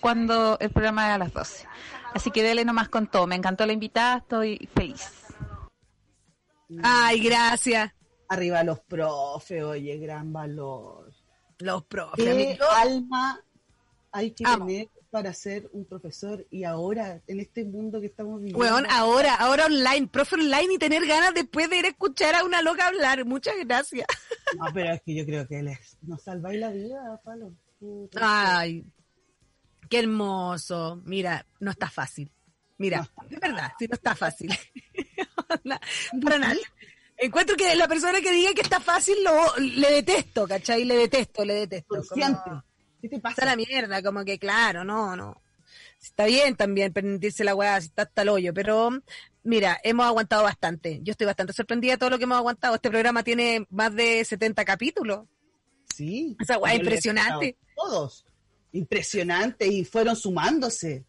cuando el programa es a las 12. Así que dele nomás con todo. Me encantó la invitada, estoy feliz. Ay, gracias. Arriba los profes, oye, gran valor. Los profes. ¿Qué yo- alma hay que Amo. tener para ser un profesor y ahora, en este mundo que estamos viviendo? Weón, ahora, ahora online, profe online y tener ganas después de ir a escuchar a una loca hablar. Muchas gracias. No, pero es que yo creo que les, nos salváis la vida, Palo. Ay, qué hermoso. Mira, no está fácil. Mira, No está de verdad, sí, no está fácil. Para nada. Encuentro que la persona que diga que está fácil lo, le detesto, ¿cachai? Le detesto, le detesto. Como- ¿Qué te Está pasa? la mierda, como que claro, no, no. Está bien también permitirse la weá, si está hasta el hoyo, pero mira, hemos aguantado bastante. Yo estoy bastante sorprendida de todo lo que hemos aguantado. Este programa tiene más de 70 capítulos. Sí. Esa weá impresionante. Todos. Impresionante y fueron sumándose.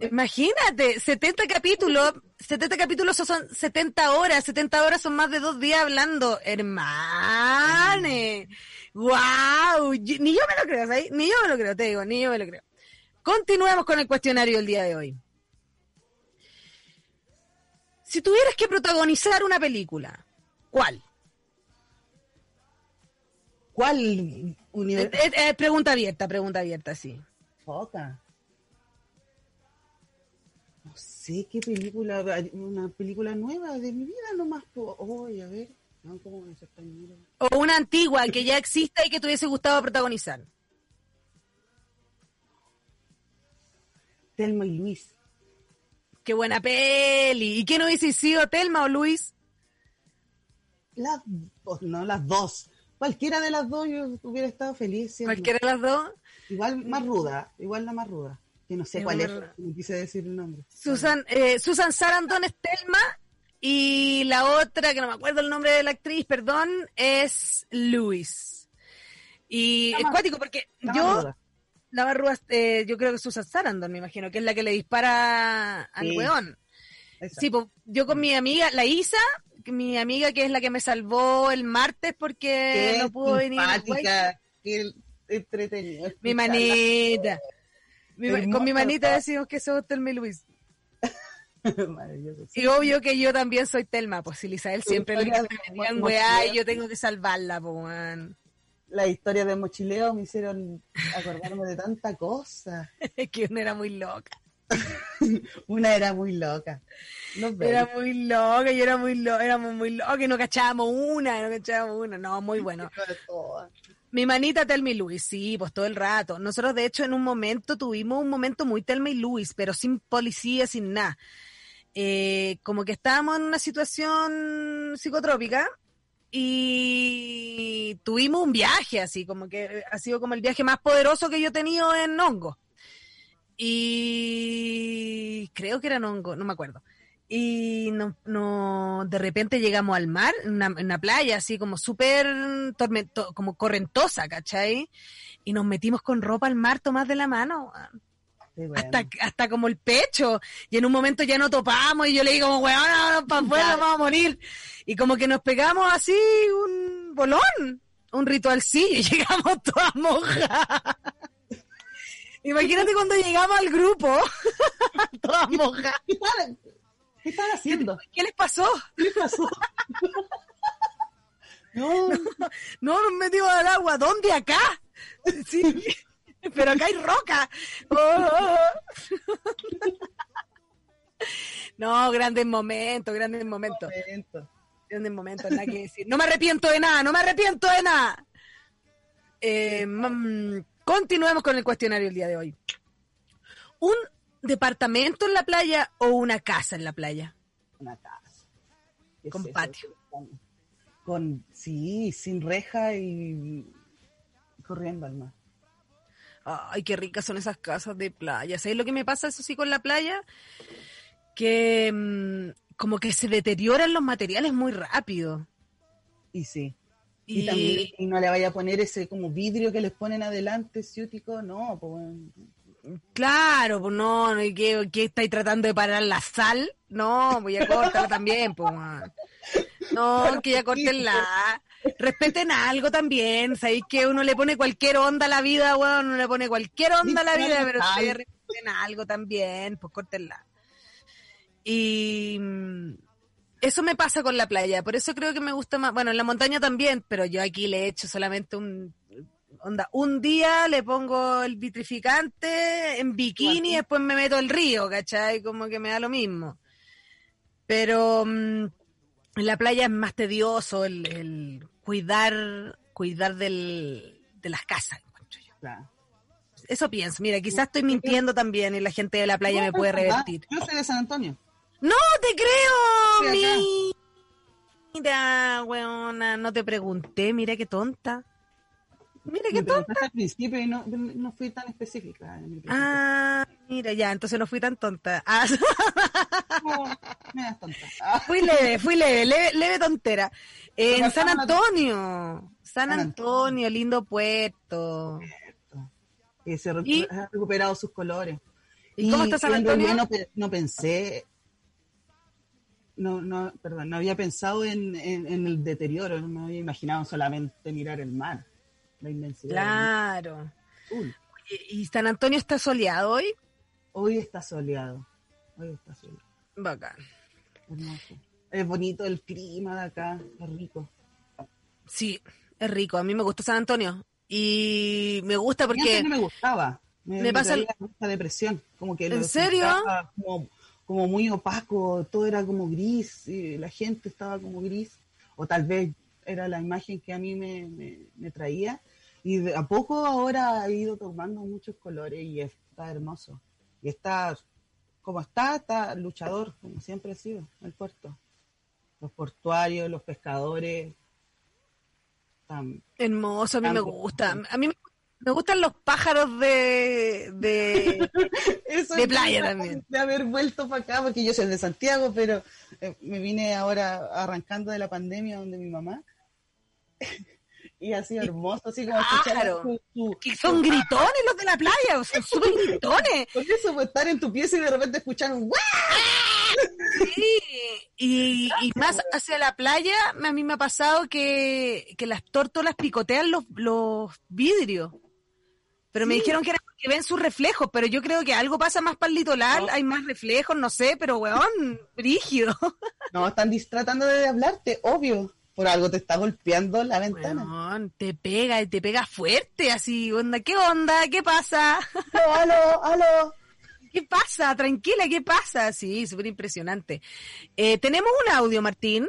Imagínate, 70 capítulos, 70 capítulos son 70 horas, 70 horas son más de dos días hablando. Hermane, wow, ni yo me lo creo, ¿sabes? Ni yo me lo creo, te digo, ni yo me lo creo. Continuemos con el cuestionario del día de hoy. Si tuvieras que protagonizar una película, ¿cuál? ¿Cuál eh, eh, pregunta abierta, pregunta abierta, sí. Foca. Sé qué película, una película nueva de mi vida nomás. Oye, a ver. No, ¿cómo? O una antigua que ya exista y que te hubiese gustado protagonizar. Telma y Luis. Qué buena peli. ¿Y quién hubiese sido Telma o Luis? Las dos, no, las dos. Cualquiera de las dos yo hubiera estado feliz. siendo. Cualquiera de las dos. Igual más ruda, igual la más ruda. Que no sé cuál es, no quise decir el nombre. Susan, eh, Susan Sarandon es Telma y la otra, que no me acuerdo el nombre de la actriz, perdón, es Luis. Y La es cuático porque La yo, la más ruda, eh, yo creo que es Susan Sarandon, me imagino, que es la que le dispara al Sí. weón. Esa. Sí, pues yo con mi amiga, la Isa, mi amiga que es la que me salvó el martes porque Qué no pudo venir. simpática, qué entretenido. Mi manita. Mi con mi manita decimos que somos Telma y Luis. Y obvio que yo también soy Telma, pues si Lisael siempre le historia me de metían mo- weá y yo tengo que salvarla, pues weón. Las historias de mochileo me hicieron acordarme de tanta cosa. Es que una era muy loca. Una era muy loca. Era muy loca, yo era muy loca, éramos muy locas y no cachábamos una, no cachábamos una. No, muy bueno. Mi manita Telma y Luis, sí, pues todo el rato. Nosotros, de hecho, en un momento tuvimos un momento muy Telma y Luis, pero sin policía, sin nada. Eh, como que estábamos en una situación psicotrópica y tuvimos un viaje así, como que ha sido como el viaje más poderoso que yo he tenido en hongo. Y creo que era en hongo, no me acuerdo. Y no, no, de repente llegamos al mar, en una, playa así como súper tormento, como correntosa, ¿cachai? Y nos metimos con ropa al mar tomadas de la mano. Sí, bueno. hasta, hasta como el pecho. Y en un momento ya no topamos y yo le digo, como, weón, no, para afuera Claro. vamos a morir. Y como que nos pegamos así un bolón, un ritualcillo y llegamos todas mojadas. Imagínate cuando llegamos al grupo, todas mojadas. ¿Qué están, ¿Qué están haciendo? ¿Qué les pasó? ¿Qué pasó? No, No, nos metimos al agua. ¿Dónde? ¿Acá? Sí, pero acá hay roca. Oh. No, grandes momentos, grandes momentos. momento. Grandes momentos, nada que decir. No me arrepiento de nada, no me arrepiento de nada. Eh, mm, continuemos con el cuestionario el día de hoy. ¿Un departamento en la playa o una casa en la playa? Una casa. ¿Qué Con es patio. Con, con- sí, sin reja y corriendo al mar. Ay, qué ricas son esas casas de playa. ¿Sabes lo que me pasa eso sí con la playa? Que mm, como que se deterioran los materiales muy rápido. Y sí. Y, Y, también y no le vaya a poner ese como vidrio que les ponen adelante, ciútico, no, pues. Claro, pues no, no, ¿y qué, qué estáis tratando de parar la sal? No, voy a cortarla también, pues. man. No, que ya cortenla. respeten algo también. Sabéis que uno le pone cualquier onda a la vida, weón, uno le pone cualquier onda a la vida, pero ustedes respeten algo también, pues córtenla. Y mm, eso me pasa con la playa, por eso creo que me gusta más, bueno, en la montaña también, pero yo aquí le he hecho solamente un onda, un día le pongo el vitrificante en bikini y después me meto al río, ¿cachai? Como que me da lo mismo. Pero mm, en la playa es más tedioso el, el cuidar, cuidar del, de las casas, encuentro yo. Claro. Eso pienso. Mira, quizás estoy mintiendo también y la gente de la playa me puede revertir. Yo soy de San Antonio. ¡No te creo! Sí, Mira, weona, no te pregunté, mira qué tonta. Mira qué tonta. preguntaste al principio y no, no fui tan específica. Ah, mira, ya, entonces no fui tan tonta. Ah, No, me das tonta. Ah, fui leve, fui leve, leve, leve tontera. En San Antonio, San Antonio, lindo puerto. que se ha recuperado sus colores. ¿Y cómo está San Antonio? No, no pensé, no, no, perdón, no había pensado en, en- en el deterioro, no me había imaginado solamente mirar el mar, la inmensidad. Claro. azul. ¿Y, San Antonio está soleado hoy? Hoy está soleado, hoy está soleado, Bacán. hermoso. Es bonito el clima de acá, es rico. Sí, es rico. A mí me gusta San Antonio. Y me gusta porque... antes no me gustaba, me, me me pasa mucha depresión, como que ¿En lo serio? Como, como muy opaco, todo era como gris, y la gente estaba como gris, o tal vez era la imagen que a mí me, me, me traía, y de a poco ahora ha ido tomando muchos colores y está hermoso. Y está, como está, está luchador, como siempre ha sido, el puerto. Los portuarios, los pescadores, están Hermoso, a mí me gusta. A mí me, me gustan los pájaros de... de... Eso De es playa también. De haber vuelto para acá, porque yo soy de Santiago, pero eh, me vine ahora arrancando de la pandemia donde mi mamá. y sido hermoso, así como escuchar Claro. su- su- que son gritones los de la playa, son súper gritones. Por eso, pues, estar en tu pieza y de repente escuchar un. Sí, y, y más hacia la playa, a mí me ha pasado que, que las tórtolas picotean los, los vidrios. Pero me dijeron que era porque ven sus reflejos, pero yo creo que algo pasa más para el litoral, No. hay más reflejos, no sé, pero weón, brígido. No, están tratando de hablarte, obvio. Por algo te está golpeando la ventana. Te pega y te pega fuerte, así, onda, ¿qué onda? ¿Qué pasa? Aló, aló, aló. ¿Qué pasa? Tranquila, ¿qué pasa? Sí, súper impresionante. Eh, Tenemos un audio, Martín.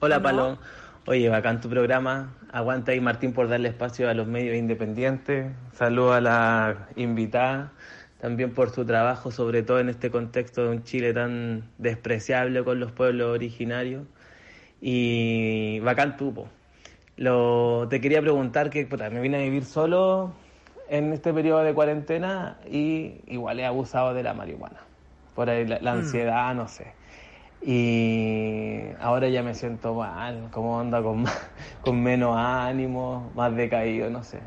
Hola. Palo, oye, bacán tu programa. Aguanta ahí Martín por darle espacio a los medios independientes. Saludo a la invitada, también por su trabajo, sobre todo en este contexto de un Chile tan despreciable con los pueblos originarios. Y bacán tu, po. Lo, te quería preguntar que puta, me vine a vivir solo en este periodo de cuarentena y igual he abusado de la marihuana. Por ahí la, la ansiedad, no sé. Y ahora ya me siento mal, como onda con, más- con menos ánimo, más decaído, no sé.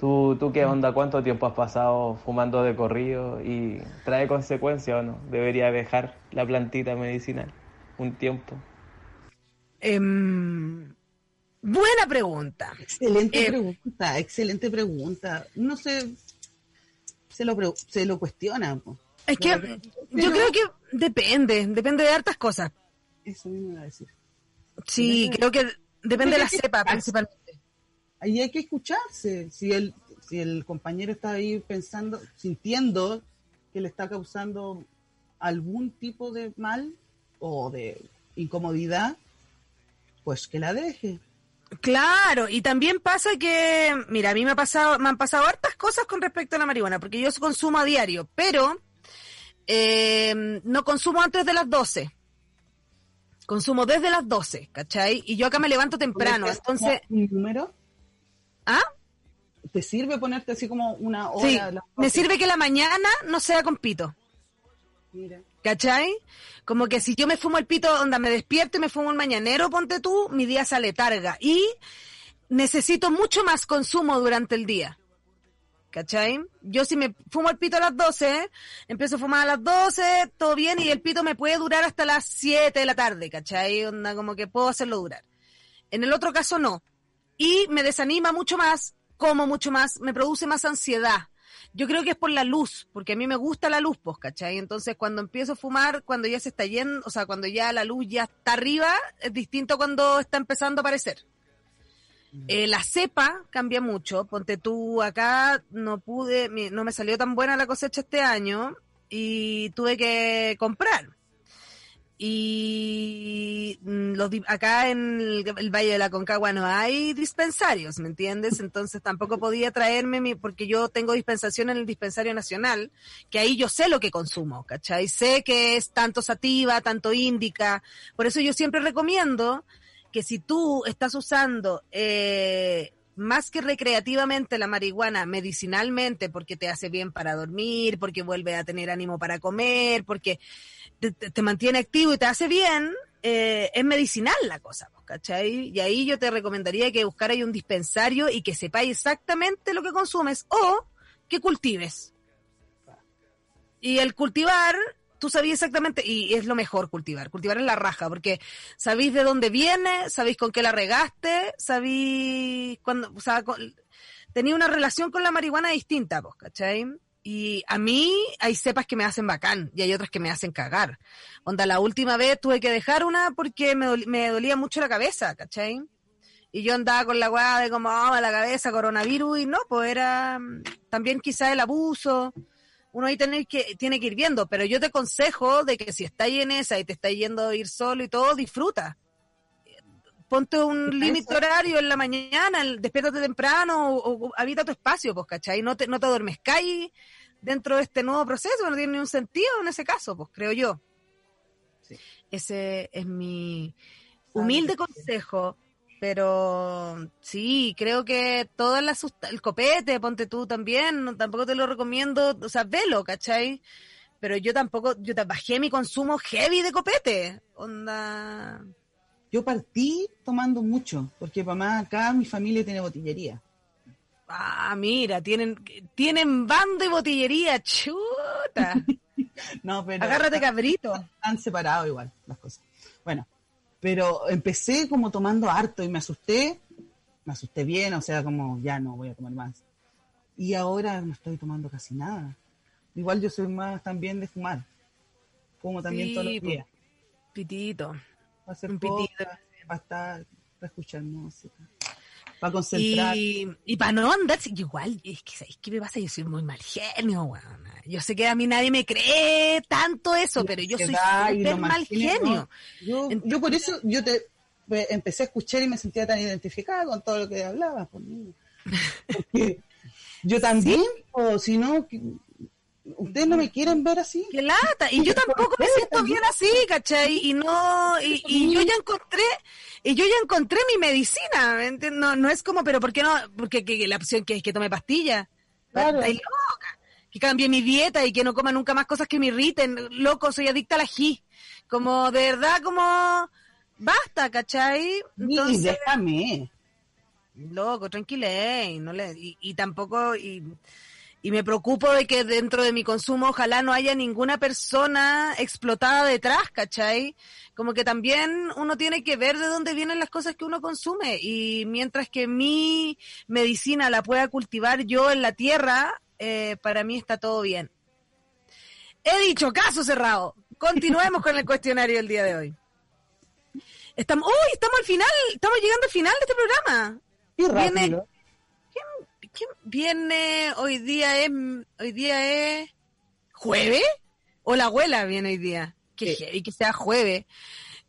¿Tú, ¿Tú qué onda? ¿Cuánto tiempo has pasado fumando de corrido? ¿Y trae consecuencias o no? ¿Debería dejar la plantita medicinal un tiempo? Em, buena pregunta. Excelente Eh, pregunta, excelente pregunta. No sé, se lo, pre- se lo cuestiona. po. Es que Pero- yo creo que depende, depende de hartas cosas. Eso mismo iba a decir. Sí, creo que depende de la cepa principalmente. Ahí hay que escucharse. Si el, si el compañero está ahí pensando, sintiendo que le está causando algún tipo de mal o de incomodidad, pues que la deje. Claro, y también pasa que, mira, a mí me ha pasado, me han pasado hartas cosas con respecto a la marihuana, porque yo consumo a diario, pero eh, no consumo antes de las 12. Consumo desde las 12, ¿cachai? Y yo acá me levanto temprano, entonces, como ¿Un número? ¿Ah? ¿Te sirve ponerte así como una hora? Sí, las me sirve que la mañana no sea con pito. Mira. ¿Cachai? Como que si yo me fumo el pito, onda, me despierto y me fumo un mañanero, ponte tú, mi día sale targa. Y necesito mucho más consumo durante el día. ¿cachai? Yo si me fumo el pito a las 12, empiezo a fumar a las 12, todo bien, y el pito me puede durar hasta las 7 de la tarde, ¿cachai? Onda, como que puedo hacerlo durar. En el otro caso no. Y me desanima mucho más, como mucho más, me produce más ansiedad. Yo creo que es por la luz, porque a mí me gusta la luz, pues, ¿cachai? Entonces cuando empiezo a fumar, cuando ya se está yendo, o sea, cuando ya la luz ya está arriba, es distinto cuando está empezando a aparecer. Eh, la cepa cambia mucho. Ponte tú acá, no pude, no me salió tan buena la cosecha este año y tuve que comprar. Y mm, los, acá en el, el Valle de la Concagua no hay dispensarios, ¿me entiendes? Entonces tampoco podía traerme mi, porque yo tengo dispensación en el dispensario nacional, que ahí yo sé lo que consumo, ¿cachai? Sé que es tanto sativa, tanto índica. Por eso yo siempre recomiendo que si tú estás usando eh, más que recreativamente la marihuana, medicinalmente, porque te hace bien para dormir, porque vuelve a tener ánimo para comer, porque te, te- mantiene activo y te hace bien, eh, es medicinal la cosa, pues, ¿cachai? Y ahí yo te recomendaría que buscaras un dispensario y que sepáis exactamente lo que consumes o que cultives. Y el cultivar, tú sabías exactamente, y es lo mejor cultivar, cultivar es la raja, porque sabéis de dónde viene, sabéis con qué la regaste, sabéis cuando, o sea, tenía una relación con la marihuana distinta, pues, ¿cachai? Y a mí hay cepas que me hacen bacán y hay otras que me hacen cagar. Onda, la última vez tuve que dejar una porque me, dol- me dolía mucho la cabeza, ¿cachai? Y yo andaba con la weá de como, ah, la cabeza, coronavirus, y no, pues era mm, también quizá el abuso. Uno ahí tiene que, tiene que ir viendo, pero yo te aconsejo de que si estás en esa y te estás yendo a ir solo y todo, disfruta. Ponte un límite horario en la mañana, despiértate temprano o, o habita tu espacio, pues, ¿cachai? No te, no te adormezcáis dentro de este nuevo proceso, no tiene ningún sentido en ese caso, pues, creo yo. Ese es mi humilde consejo, pero sí, creo que todas las el copete, ponte tú también, no- tampoco te lo recomiendo, o sea, velo, ¿cachai? Pero yo tampoco, yo bajé mi consumo heavy de copete, onda... Yo partí tomando mucho, porque mamá acá mi familia tiene botillería. Ah, mira, tienen, tienen bando y botillería, chuta. No, pero Agárrate cabrito. han separado igual las cosas. Bueno, pero empecé como tomando harto y me asusté, me asusté bien, o sea, como ya no voy a tomar más. Y ahora no estoy tomando casi nada. Igual yo soy más también de fumar. Fumo también Sí, todos los días. Pitito. Hacer un cosas, para estar, para escuchar música, para concentrar. Y, y para no andar, igual, es que ¿sabéis qué me pasa? Yo soy muy mal genio, weón. Yo sé que a mí nadie me cree tanto eso, pero yo soy súper mal genio. Yo, por eso yo te pues, empecé a escuchar y me sentía tan identificada con todo lo que hablabas conmigo. Porque yo también, o si no, ustedes no me quieren ver así. Qué lata. Y yo tampoco me siento bien así, ¿cachai? Y no, y, y yo ya encontré, y yo ya encontré mi medicina, ¿me entiendes? No, no es como, pero ¿por qué no? Porque que, que la opción que es que tome pastillas. Claro. Loca. Que cambie mi dieta y que no coma nunca más cosas que me irriten. Loco, soy adicta a la ají. Como, de verdad, como, basta, ¿cachai? Y Entonces, déjame. loco, tranquila, y no le, y, y tampoco, y, y me preocupo de que dentro de mi consumo ojalá no haya ninguna persona explotada detrás, ¿cachai? Como que también uno tiene que ver de dónde vienen las cosas que uno consume y mientras que mi medicina la pueda cultivar yo en la tierra, eh, para mí está todo bien. He dicho, caso cerrado. Continuemos con el cuestionario del día de hoy. Estamos, uy, estamos al final, estamos llegando al final de este programa. Qué Viene- ¿Quién viene hoy día es hoy día es jueves o la abuela viene hoy día? Que Sí. que sea jueves.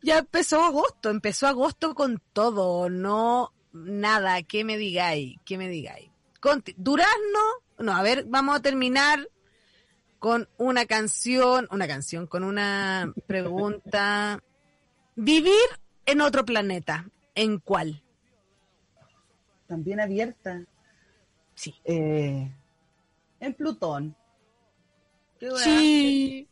Ya empezó agosto, empezó agosto con todo, no nada, que me digáis, que me digáis. Conti- Durazno, no, a ver, vamos a terminar con una canción, una canción, con una pregunta. Vivir en otro planeta, ¿en cuál? También abierta. Sí. Eh, en Plutón. Qué. Sí,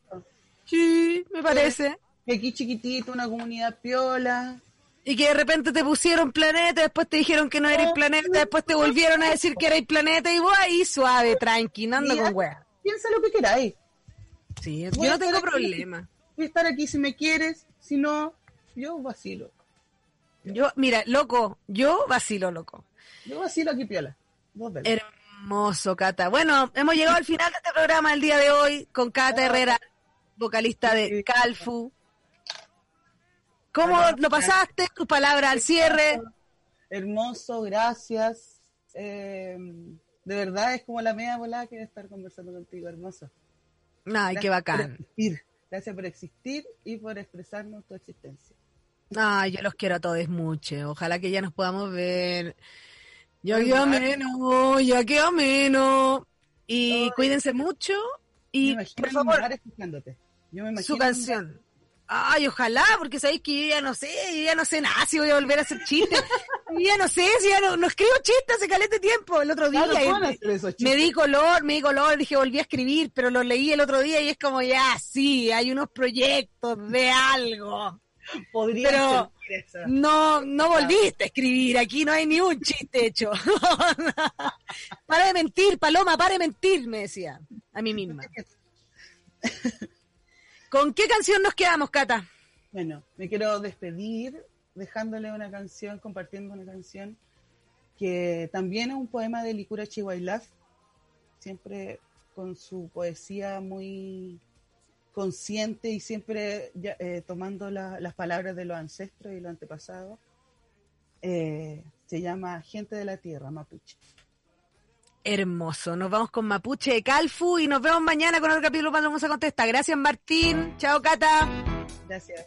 sí, me parece. Que aquí chiquitito, una comunidad piola. Y que de repente te pusieron planeta, después te dijeron que no eres planeta, después te volvieron a decir que eres planeta y vos ahí suave, tranqui, no ando Mira, con weas. Piensa lo que queráis. Sí, Voy yo no tengo aquí. problema. Voy a estar aquí si me quieres, si no, yo vacilo. Yo, mira, loco, yo vacilo, loco. Yo vacilo aquí piola. Hermoso, Cata. Bueno, hemos llegado al final de este programa el día de hoy con Cata Herrera, vocalista de Calfu. ¿Cómo lo pasaste? Tus palabras al cierre. Hermoso, gracias. Eh, de verdad es como la media volada que estar conversando contigo, hermoso. Ay, qué por bacán. Gracias por existir y por expresarnos tu existencia. Ay, yo los quiero a todos mucho. Ojalá que ya nos podamos ver. Yo Ay, que vale. menos, ya que menos. Y cuídense mucho. Y por favor, escuchándote. Yo me imagino su canción. Ay, ojalá, porque sabéis que yo ya no sé, yo ya no sé nada si voy a volver a hacer chistes. Yo ya no sé, si ya no, no escribo chistes hace calete tiempo. El otro día Claro, me di color, me di color, dije volví a escribir, pero lo leí el otro día y es como ya, sí, hay unos proyectos de algo. Podría pero- eso. No, no volviste a escribir, aquí no hay ni un chiste hecho. para de mentir, Paloma, para de mentir, me decía a mí misma. ¿Con qué canción nos quedamos, Cata? Bueno, me quiero despedir dejándole una canción, compartiendo una canción que también es un poema de Licura Chihuahilaf, siempre con su poesía muy consciente y siempre ya, eh, tomando la- las palabras de los ancestros y los antepasados. Eh, se llama Gente de la Tierra, Mapuche. Hermoso. Nos vamos con Mapuche de Calfu y nos vemos mañana con otro capítulo para Vamos a contestar. Gracias, Martín. Chao, Cata. Gracias.